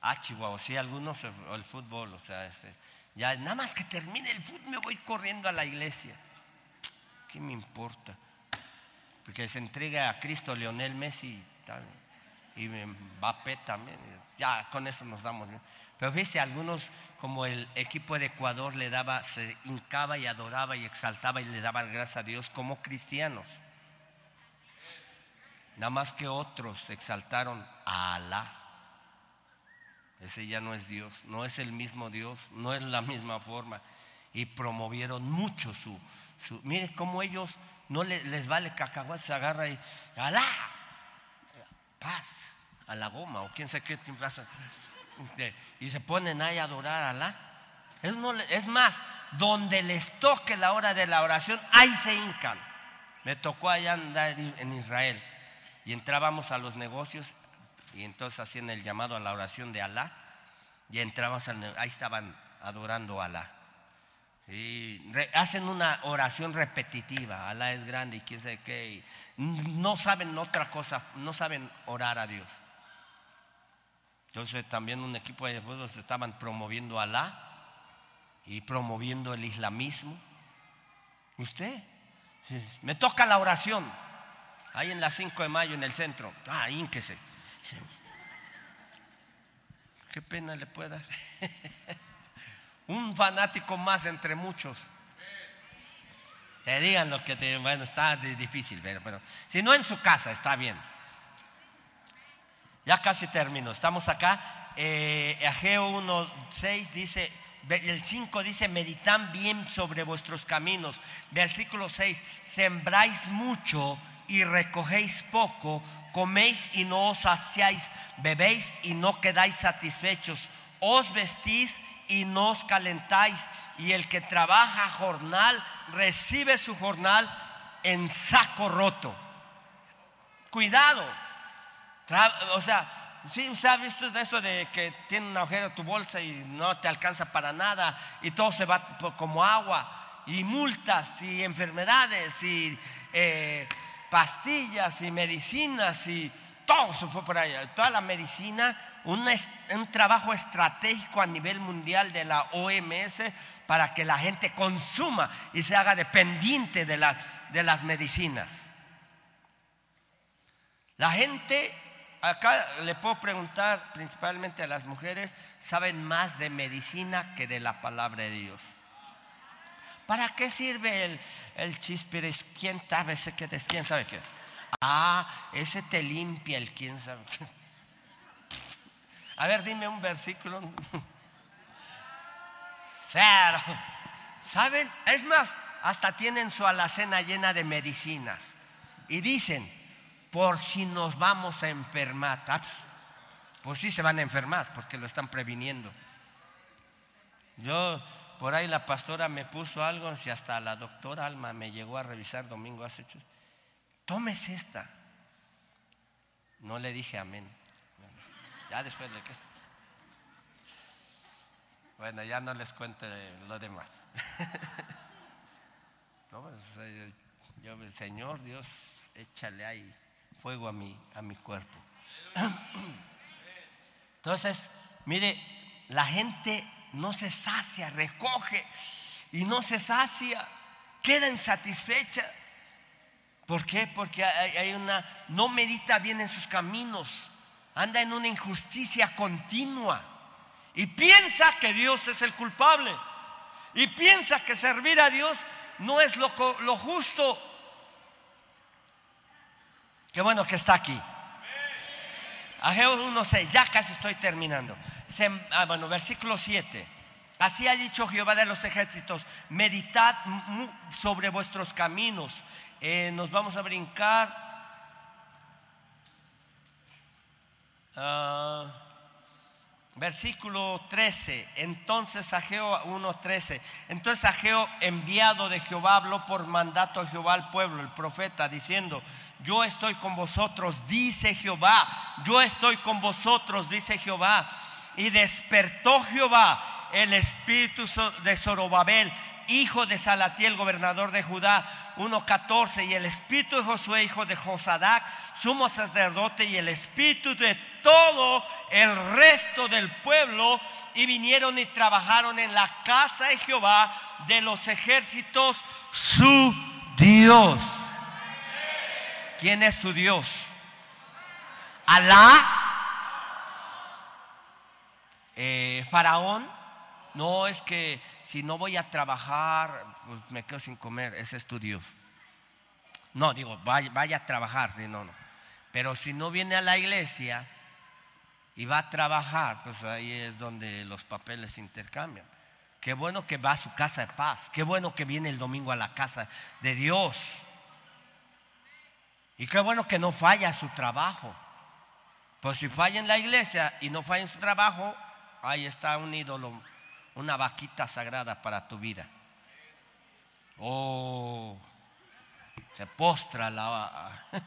Ah, Chihuahua, sí, algunos, el fútbol, o sea, este, ya nada más que termine el fútbol me voy corriendo a la iglesia. ¿Qué me importa? Porque se entrega a Cristo Leonel Messi y Mbappé también. Ya con eso nos damos bien. Pero fíjese, algunos, como el equipo de Ecuador, le daba, se hincaba y adoraba y exaltaba y le daba gracias a Dios como cristianos. Nada más que otros exaltaron a Alá. Ese ya no es Dios, no es el mismo Dios, no es la misma forma. Y promovieron mucho su. su mire cómo ellos no les, vale cacahuate, se agarra y Alá, paz, a la goma, o quién sabe qué pasa y se ponen ahí a adorar a Alá. Es, es más, donde les toque la hora de la oración, ahí se hincan. Me tocó allá andar en Israel y entrábamos a los negocios y entonces hacían el llamado a la oración de Alá y entrábamos, ahí estaban adorando a Alá. Y hacen una oración repetitiva, Alá es grande y quién sabe qué. no saben otra cosa, no saben orar a Dios. Entonces también un equipo de fútbol estaban promoviendo Alá y promoviendo el islamismo. Usted, me toca la oración. Ahí en la 5 de mayo en el centro. Ah, ínquese. Qué pena le puede dar. un fanático más entre muchos. Te digan lo que te. Bueno, está difícil, pero, pero si no en su casa, está bien. Ya casi termino. Estamos acá. Eh, Ageo 1.6 dice, el 5 dice, meditan bien sobre vuestros caminos. Versículo 6, sembráis mucho y recogéis poco, coméis y no os saciáis, bebéis y no quedáis satisfechos, os vestís y no os calentáis, y el que trabaja jornal recibe su jornal en saco roto. Cuidado o sea, sí, usted ha visto eso de que tiene un agujero tu bolsa y no te alcanza para nada y todo se va como agua y multas y enfermedades y eh, pastillas y medicinas y todo se fue por allá. Toda la medicina, un, trabajo estratégico a nivel mundial de la OMS para que la gente consuma y se haga dependiente de, de las medicinas. La gente acá le puedo preguntar principalmente a las mujeres, saben más de medicina que de la palabra de Dios. ¿Para qué sirve el, el chispires? ¿Quién sabe que es? ¿Quién sabe qué? Ah, ese te limpia el quién sabe qué. A ver, dime un versículo. Cero. ¿Saben? Es más, hasta tienen su alacena llena de medicinas. Y dicen, por si nos vamos a enfermar. Ah, pues, pues sí se van a enfermar porque lo están previniendo. Yo, por ahí la pastora me puso algo, si hasta la doctora Alma me llegó a revisar domingo hace hecho. Tómese esta. No le dije amén. Ya después de qué. Bueno, ya no les cuento lo demás. no, pues, eh, yo, Señor Dios, échale ahí fuego a mi, a mi cuerpo. Entonces, mire, la gente no se sacia, recoge y no se sacia, queda insatisfecha. ¿Por qué? Porque hay una, no medita bien en sus caminos, anda en una injusticia continua y piensa que Dios es el culpable y piensa que servir a Dios no es lo, lo justo. Qué bueno que está aquí. Ageo 1.6, ya casi estoy terminando. ah, bueno, versículo 7. Así ha dicho Jehová de los ejércitos, meditad sobre vuestros caminos. Eh, nos vamos a brincar. Uh, Versículo 13. Entonces Ageo 1:13. Entonces Ageo, enviado de Jehová, habló por mandato a Jehová al pueblo, el profeta, diciendo: Yo estoy con vosotros, dice Jehová. Yo estoy con vosotros, dice Jehová. Y despertó Jehová el espíritu de Zorobabel, hijo de Salatiel, gobernador de Judá. 1.14 y el espíritu de Josué, hijo de Josadac, sumo sacerdote, y el espíritu de todo el resto del pueblo, y vinieron y trabajaron en la casa de Jehová de los ejércitos, su Dios. ¿Quién es tu Dios? Alá. Eh, Faraón. No es que si no voy a trabajar, pues me quedo sin comer. Ese es tu Dios. No, digo, vaya, a trabajar, si no, no. Pero si no viene a la iglesia, y va a trabajar, pues ahí es donde los papeles se intercambian. Qué bueno que va a su casa de paz, qué bueno que viene el domingo a la casa de Dios. Y qué bueno que no falla su trabajo. Pues si falla en la iglesia y no falla en su trabajo, ahí está un ídolo, una vaquita sagrada para tu vida. Oh, se postra la...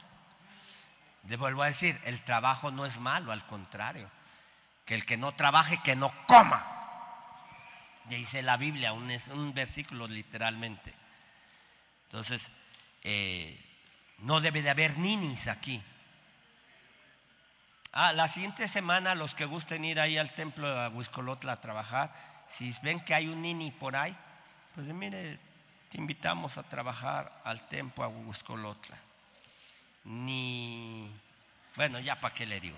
Le vuelvo a decir, el trabajo no es malo, al contrario. Que el que no trabaje, que no coma. Y dice la Biblia, un, un versículo literalmente. Entonces, eh, no debe de haber ninis aquí. Ah, la siguiente semana, los que gusten ir ahí al templo de Huiscolotla a trabajar, si ven que hay un nini por ahí, pues mire, te invitamos a trabajar al templo a Huiscolotla ni... Bueno, ya para qué le digo.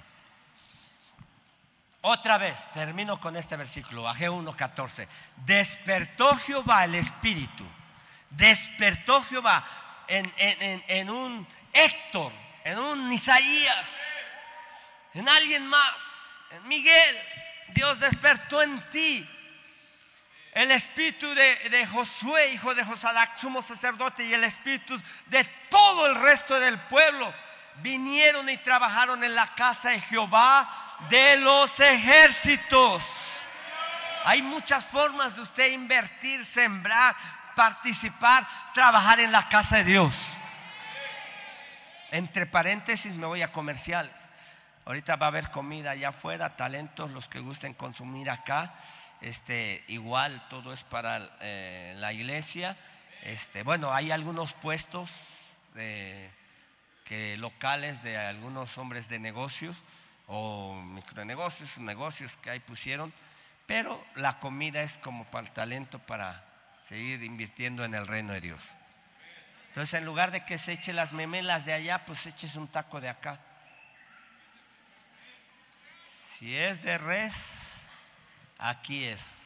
Otra vez, termino con este versículo, Ageo 1.14. Despertó Jehová el Espíritu, despertó Jehová en, en un Héctor, en un Isaías, en alguien más, en Miguel. Dios despertó en ti el espíritu de, Josué, hijo de Josadac, sumo sacerdote, y el espíritu de todo el resto del pueblo vinieron y trabajaron en la casa de Jehová de los ejércitos. Hay muchas formas de usted invertir, sembrar, participar, trabajar en la casa de Dios. Entre paréntesis me voy a comerciales. Ahorita va a haber comida allá afuera, talentos, los que gusten consumir acá este, igual todo es para eh, la iglesia. Este, bueno, hay algunos puestos que locales de algunos hombres de negocios o micronegocios, negocios que ahí pusieron, pero la comida es como para el talento para seguir invirtiendo en el reino de Dios. Entonces, en lugar de que se eche las memelas de allá, pues eches un taco de acá. Si es de res, aquí es.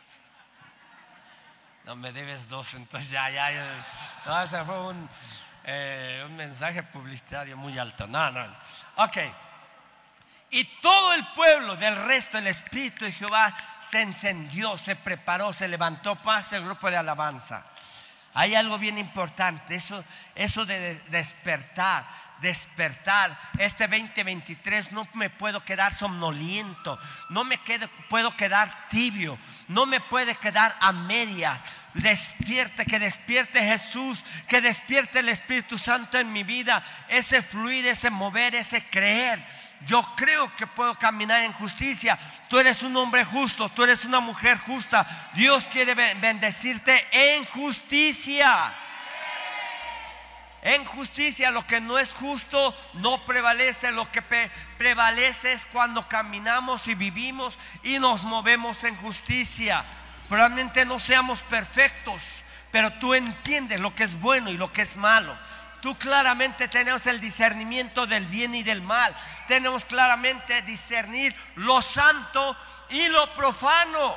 No, me debes dos, entonces ya, ya. ya. No, ese fue un, eh, un mensaje publicitario muy alto. No, no. Ok. Y todo el pueblo del resto, el Espíritu de Jehová se encendió, se preparó, se levantó paz el grupo de alabanza. Hay algo bien importante, eso, eso de despertar, despertar. Este 2023 no me puedo quedar somnoliento, no me puedo quedar tibio, no me puede quedar a medias. Despierte, que despierte Jesús, que despierte el Espíritu Santo en mi vida, ese fluir, ese mover, ese creer yo creo que puedo caminar en justicia. Tú eres un hombre justo, tú eres una mujer justa. Dios quiere bendecirte en justicia. En justicia lo que no es justo no prevalece. Lo que prevalece es cuando caminamos y vivimos y nos movemos en justicia. Probablemente no seamos perfectos, pero tú entiendes lo que es bueno y lo que es malo. Tú claramente tenemos el discernimiento del bien y del mal. Tenemos claramente discernir lo santo y lo profano.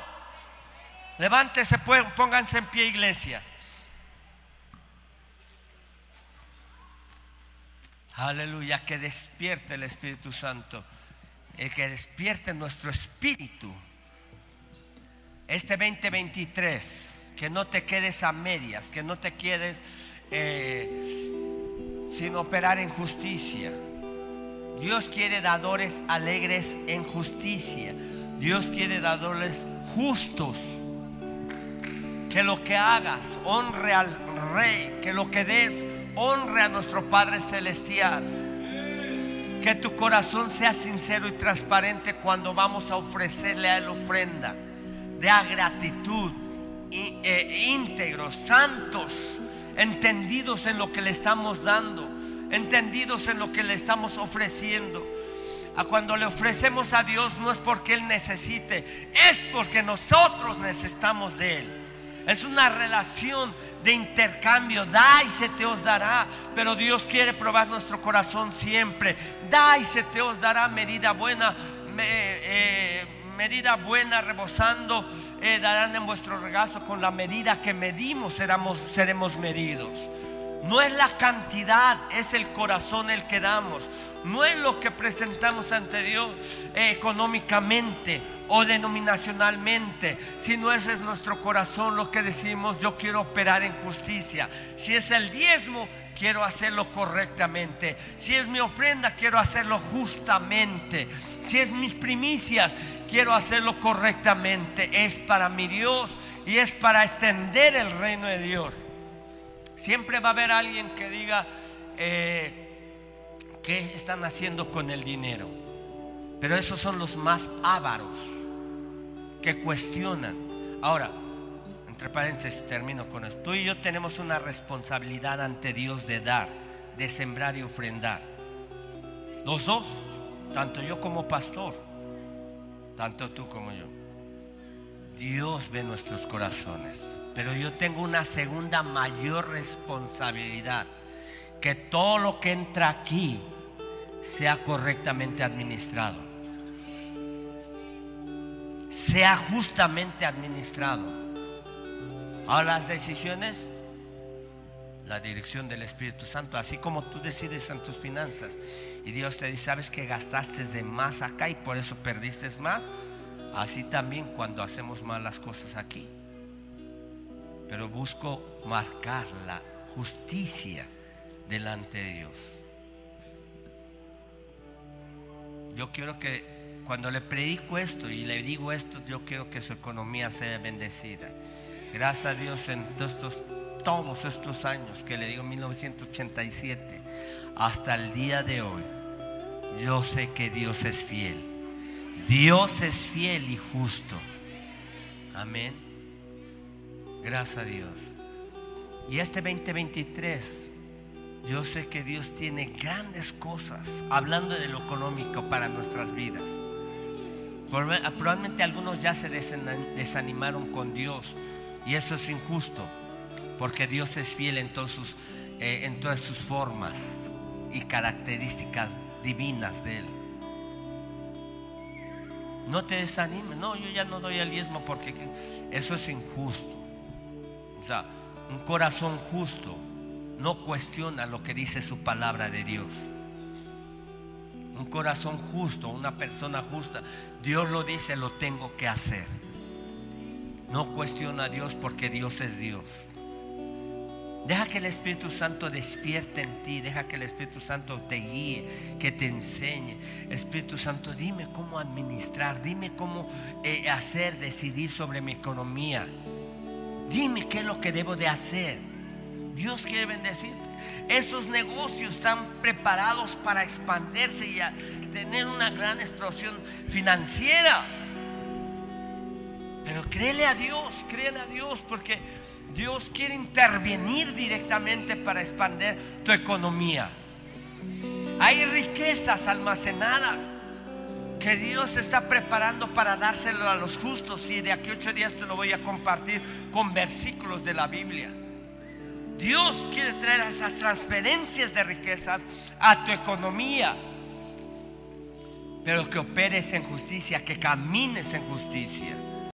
Levántese, pónganse en pie, iglesia. Aleluya, que despierte el Espíritu Santo, el que despierte nuestro espíritu. Este 2023, que no te quedes a medias, que no te quedes eh, sin operar en justicia. Dios quiere dadores alegres en justicia. Dios quiere dadores justos. Que lo que hagas honre al Rey. Que lo que des honre a nuestro Padre Celestial. Que tu corazón sea sincero y transparente cuando vamos a ofrecerle a Él ofrenda. De gratitud, e, íntegros, santos entendidos en lo que le estamos dando, entendidos en lo que le estamos ofreciendo. A cuando le ofrecemos a Dios no es porque Él necesite, es porque nosotros necesitamos de Él. Es una relación de intercambio. Da y se te os dará. Pero Dios quiere probar nuestro corazón siempre. Da y se te os dará medida buena. Eh, medida buena, rebosando, eh, darán en vuestro regazo con la medida que medimos, seremos, seremos medidos. No es la cantidad, es el corazón el que damos. No es lo que presentamos ante Dios eh, económicamente o denominacionalmente, sino ese es nuestro corazón lo que decimos, yo quiero operar en justicia. Si es el diezmo, quiero hacerlo correctamente. Si es mi ofrenda, quiero hacerlo justamente. Si es mis primicias, quiero hacerlo correctamente. Es para mi Dios y es para extender el reino de Dios. Siempre va a haber alguien que diga, eh, ¿qué están haciendo con el dinero? Pero esos son los más ávaros que cuestionan. Ahora, entre paréntesis, termino con esto. Tú y yo tenemos una responsabilidad ante Dios de dar, de sembrar y ofrendar. Los dos, tanto yo como pastor tanto tú como yo. Dios ve nuestros corazones, pero yo tengo una segunda mayor responsabilidad, que todo lo que entra aquí sea correctamente administrado, sea justamente administrado. A las decisiones, la dirección del Espíritu Santo, así como tú decides en tus finanzas y Dios te dice, sabes que gastaste de más acá y por eso perdiste más. Así también cuando hacemos malas cosas aquí. Pero busco marcar la justicia delante de Dios. Yo quiero que cuando le predico esto y le digo esto, yo quiero que su economía sea bendecida. Gracias a Dios en todos estos años que le digo 1987 hasta el día de hoy yo sé que Dios es fiel. Dios es fiel y justo. Amén. Gracias a Dios. Y este 2023, yo sé que Dios tiene grandes cosas, hablando de lo económico para nuestras vidas. Probablemente algunos ya se desanimaron con Dios y eso es injusto, porque Dios es fiel eh, en todas sus formas y características divinas de Él. No te desanimes, no, yo ya no doy el diezmo porque eso es injusto. O sea, un corazón justo no cuestiona lo que dice su palabra de Dios. Un corazón justo, una persona justa, Dios lo dice, lo tengo que hacer. No cuestiona a Dios porque Dios es Dios. Deja que el Espíritu Santo despierte en ti, deja que el Espíritu Santo te guíe, que te enseñe. Espíritu Santo, dime cómo administrar, dime cómo eh, hacer, decidir sobre mi economía. Dime qué es lo que debo de hacer. Dios quiere bendecirte. Esos negocios están preparados para expandirse y tener una gran explosión financiera. Pero créele a Dios, créele a Dios, porque Dios quiere intervenir directamente para expandir tu economía. Hay riquezas almacenadas que Dios está preparando para dárselo a los justos y de aquí ocho días te lo voy a compartir con versículos de la Biblia. Dios quiere traer esas transferencias de riquezas a tu economía, pero que operes en justicia, que camines en justicia.